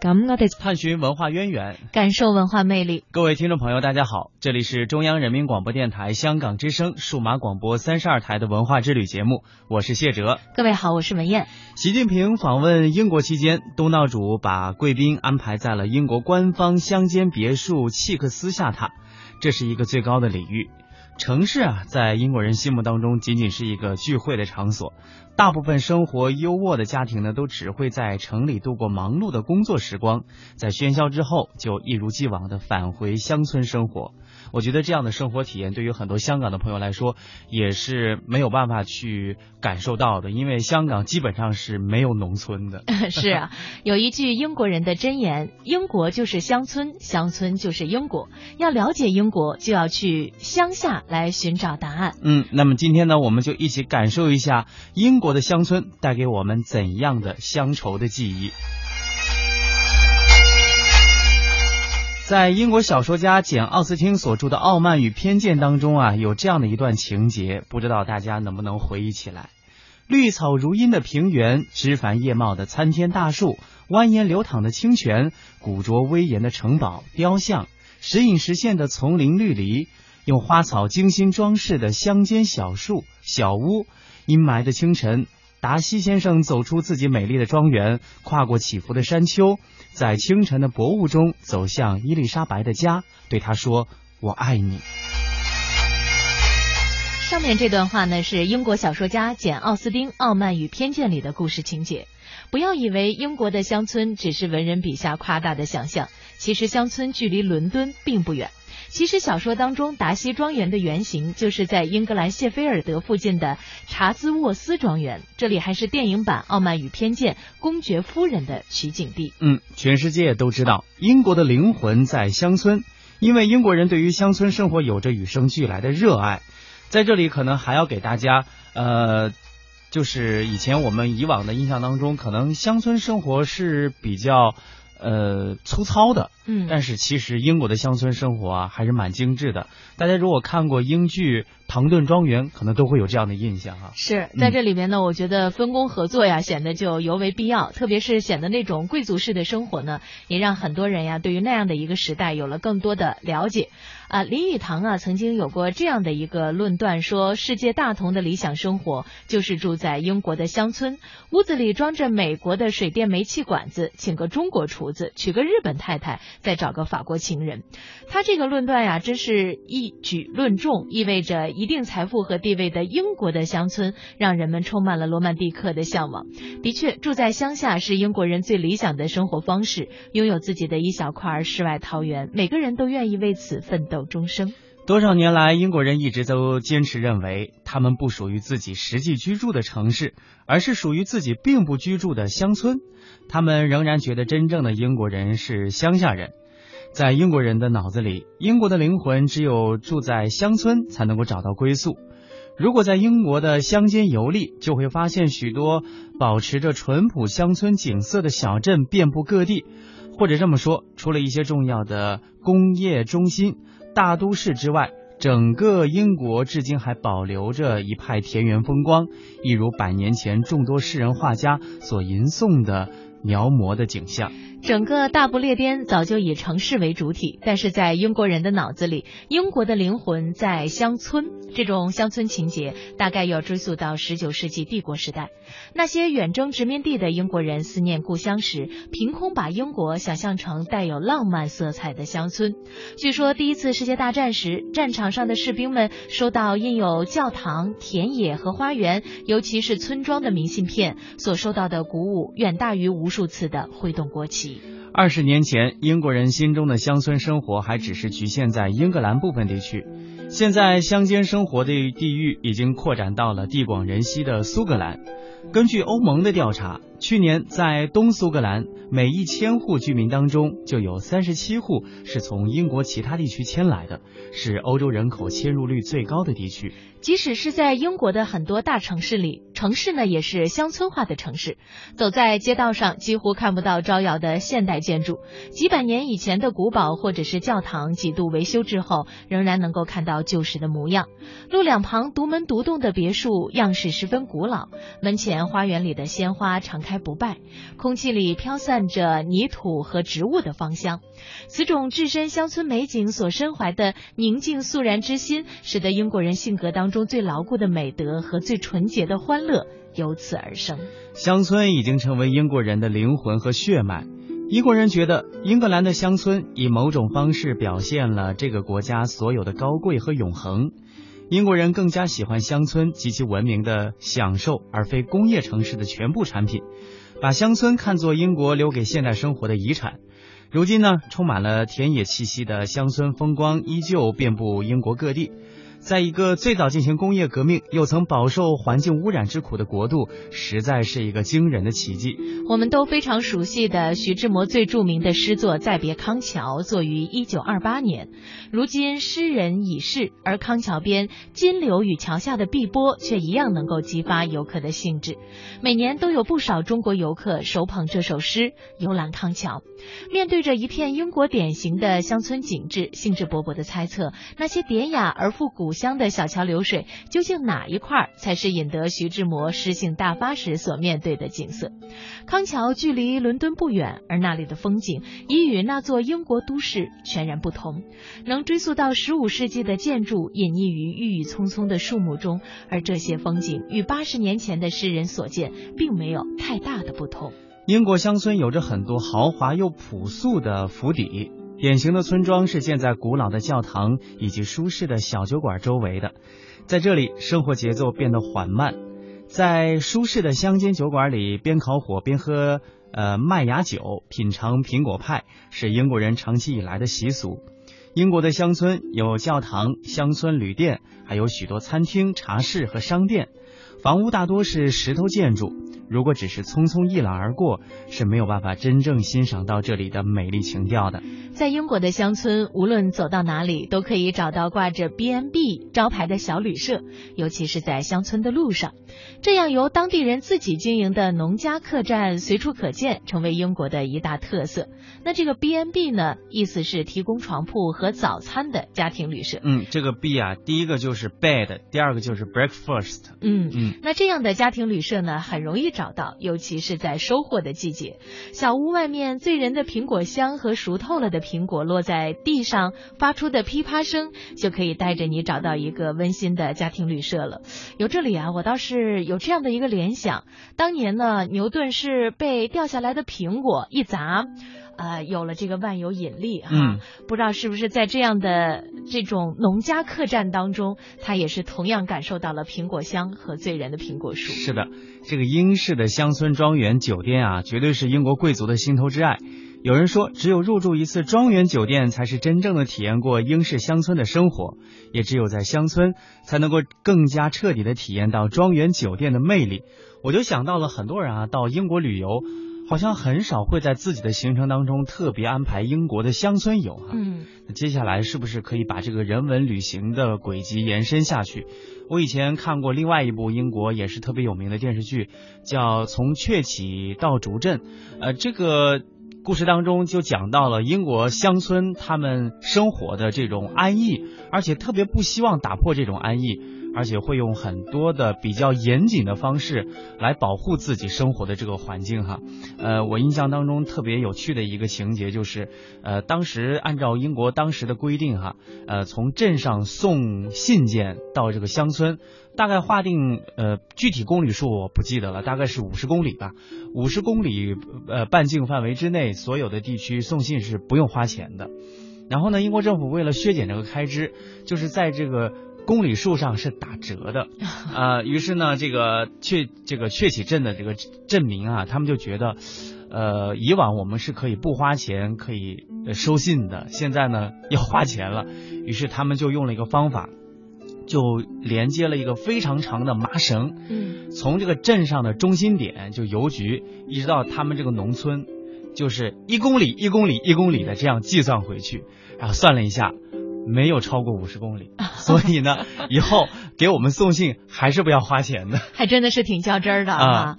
咁我哋探寻文化渊源，感受文化魅力。各位听众朋友，大家好，这里是中央人民广播电台香港之声数码广播三十二台的文化之旅节目，我是谢哲。各位好，我是文燕。习近平访问英国期间，东道主把贵宾安排在了英国官方乡间别墅契克斯下榻，这是一个最高的礼遇。城市啊，在英国人心目当中仅仅是一个聚会的场所。大部分生活优渥的家庭呢，都只会在城里度过忙碌的工作时光，在喧嚣之后，就一如既往的返回乡村生活。我觉得这样的生活体验对于很多香港的朋友来说也是没有办法去感受到的，因为香港基本上是没有农村的。是啊，有一句英国人的箴言：“英国就是乡村，乡村就是英国。”要了解英国，就要去乡下来寻找答案。嗯，那么今天呢，我们就一起感受一下英国的乡村带给我们怎样的乡愁的记忆。在英国小说家简·奥斯汀所著的《傲慢与偏见》当中啊，有这样的一段情节，不知道大家能不能回忆起来？绿草如茵的平原，枝繁叶茂的参天大树，蜿蜒流淌的清泉，古拙威严的城堡雕像，时隐时现的丛林绿篱，用花草精心装饰的乡间小树小屋。阴霾的清晨，达西先生走出自己美丽的庄园，跨过起伏的山丘。在清晨的薄雾中走向伊丽莎白的家，对她说：“我爱你。”上面这段话呢，是英国小说家简·奥斯丁《傲慢与偏见》里的故事情节。不要以为英国的乡村只是文人笔下夸大的想象，其实乡村距离伦敦并不远。其实小说当中达西庄园的原型就是在英格兰谢菲尔德附近的查兹沃斯庄园，这里还是电影版《傲慢与偏见》公爵夫人的取景地。嗯，全世界都知道英国的灵魂在乡村，因为英国人对于乡村生活有着与生俱来的热爱。在这里，可能还要给大家，呃，就是以前我们以往的印象当中，可能乡村生活是比较。呃，粗糙的，嗯，但是其实英国的乡村生活啊，还是蛮精致的。大家如果看过英剧《唐顿庄园》，可能都会有这样的印象哈。是在这里边呢，我觉得分工合作呀，显得就尤为必要。特别是显得那种贵族式的生活呢，也让很多人呀，对于那样的一个时代有了更多的了解。啊，林语堂啊，曾经有过这样的一个论断，说世界大同的理想生活就是住在英国的乡村，屋子里装着美国的水电煤气管子，请个中国厨子，娶个日本太太，再找个法国情人。他这个论断呀，真是一举论中，意味着一定财富和地位的英国的乡村，让人们充满了罗曼蒂克的向往。的确，住在乡下是英国人最理想的生活方式，拥有自己的一小块世外桃源，每个人都愿意为此奋斗。终生，多少年来，英国人一直都坚持认为，他们不属于自己实际居住的城市，而是属于自己并不居住的乡村。他们仍然觉得，真正的英国人是乡下人。在英国人的脑子里，英国的灵魂只有住在乡村才能够找到归宿。如果在英国的乡间游历，就会发现许多保持着淳朴乡村景色的小镇遍布各地。或者这么说，除了一些重要的工业中心、大都市之外，整个英国至今还保留着一派田园风光，一如百年前众多诗人画家所吟诵的描摹的景象。整个大不列颠早就以城市为主体，但是在英国人的脑子里，英国的灵魂在乡村。这种乡村情节大概要追溯到十九世纪帝国时代。那些远征殖民地的英国人思念故乡时，凭空把英国想象成带有浪漫色彩的乡村。据说第一次世界大战时，战场上的士兵们收到印有教堂、田野和花园，尤其是村庄的明信片，所收到的鼓舞远大于无数次的挥动国旗。二十年前，英国人心中的乡村生活还只是局限在英格兰部分地区，现在乡间生活的地域已经扩展到了地广人稀的苏格兰。根据欧盟的调查，去年在东苏格兰，每一千户居民当中就有三十七户是从英国其他地区迁来的，是欧洲人口迁入率最高的地区。即使是在英国的很多大城市里，城市呢也是乡村化的城市。走在街道上，几乎看不到招摇的现代建筑，几百年以前的古堡或者是教堂，几度维修之后，仍然能够看到旧时的模样。路两旁独门独栋的别墅，样式十分古老，门前。前，花园里的鲜花常开不败，空气里飘散着泥土和植物的芳香。此种置身乡村美景所身怀的宁静肃然之心，使得英国人性格当中最牢固的美德和最纯洁的欢乐由此而生。乡村已经成为英国人的灵魂和血脉。英国人觉得，英格兰的乡村以某种方式表现了这个国家所有的高贵和永恒。英国人更加喜欢乡村及其文明的享受，而非工业城市的全部产品，把乡村看作英国留给现代生活的遗产。如今呢，充满了田野气息的乡村风光依旧遍布英国各地。在一个最早进行工业革命又曾饱受环境污染之苦的国度，实在是一个惊人的奇迹。我们都非常熟悉的徐志摩最著名的诗作《再别康桥》，作于一九二八年。如今诗人已逝，而康桥边金流与桥下的碧波却一样能够激发游客的兴致。每年都有不少中国游客手捧这首诗游览康桥，面对着一片英国典型的乡村景致，兴致勃勃地猜测那些典雅而复古。古乡的小桥流水，究竟哪一块才是引得徐志摩诗兴大发时所面对的景色？康桥距离伦敦不远，而那里的风景已与那座英国都市全然不同。能追溯到十五世纪的建筑隐匿于郁郁葱葱的树木中，而这些风景与八十年前的诗人所见并没有太大的不同。英国乡村有着很多豪华又朴素的府邸。典型的村庄是建在古老的教堂以及舒适的小酒馆周围的，在这里生活节奏变得缓慢，在舒适的乡间酒馆里边烤火边喝呃麦芽酒，品尝苹果派是英国人长期以来的习俗。英国的乡村有教堂、乡村旅店，还有许多餐厅、茶室和商店，房屋大多是石头建筑。如果只是匆匆一览而过，是没有办法真正欣赏到这里的美丽情调的。在英国的乡村，无论走到哪里，都可以找到挂着 B&B 招牌的小旅社，尤其是在乡村的路上，这样由当地人自己经营的农家客栈随处可见，成为英国的一大特色。那这个 B&B 呢，意思是提供床铺和早餐的家庭旅社。嗯，这个 B 啊，第一个就是 bed，第二个就是 breakfast。嗯嗯，那这样的家庭旅社呢，很容易找。到，尤其是在收获的季节，小屋外面醉人的苹果香和熟透了的苹果落在地上发出的噼啪声，就可以带着你找到一个温馨的家庭旅社了。有这里啊，我倒是有这样的一个联想：当年呢，牛顿是被掉下来的苹果一砸。呃，有了这个万有引力哈，不知道是不是在这样的这种农家客栈当中，他也是同样感受到了苹果香和醉人的苹果树。是的，这个英式的乡村庄园酒店啊，绝对是英国贵族的心头之爱。有人说，只有入住一次庄园酒店，才是真正的体验过英式乡村的生活，也只有在乡村，才能够更加彻底的体验到庄园酒店的魅力。我就想到了很多人啊，到英国旅游。好像很少会在自己的行程当中特别安排英国的乡村游哈。嗯，那接下来是不是可以把这个人文旅行的轨迹延伸下去？我以前看过另外一部英国也是特别有名的电视剧，叫《从鹊起到竹镇》。呃，这个故事当中就讲到了英国乡村他们生活的这种安逸，而且特别不希望打破这种安逸。而且会用很多的比较严谨的方式来保护自己生活的这个环境哈，呃，我印象当中特别有趣的一个情节就是，呃，当时按照英国当时的规定哈，呃，从镇上送信件到这个乡村，大概划定呃具体公里数我不记得了，大概是五十公里吧，五十公里呃半径范围之内，所有的地区送信是不用花钱的。然后呢，英国政府为了削减这个开支，就是在这个。公里数上是打折的，啊，于是呢，这个鹊这个鹊起镇的这个镇民啊，他们就觉得，呃，以往我们是可以不花钱可以收信的，现在呢要花钱了，于是他们就用了一个方法，就连接了一个非常长的麻绳，嗯，从这个镇上的中心点就邮局一直到他们这个农村，就是一公里一公里一公里的这样计算回去，然后算了一下。没有超过五十公里，所以呢，以后给我们送信还是不要花钱的，还真的是挺较真儿的啊。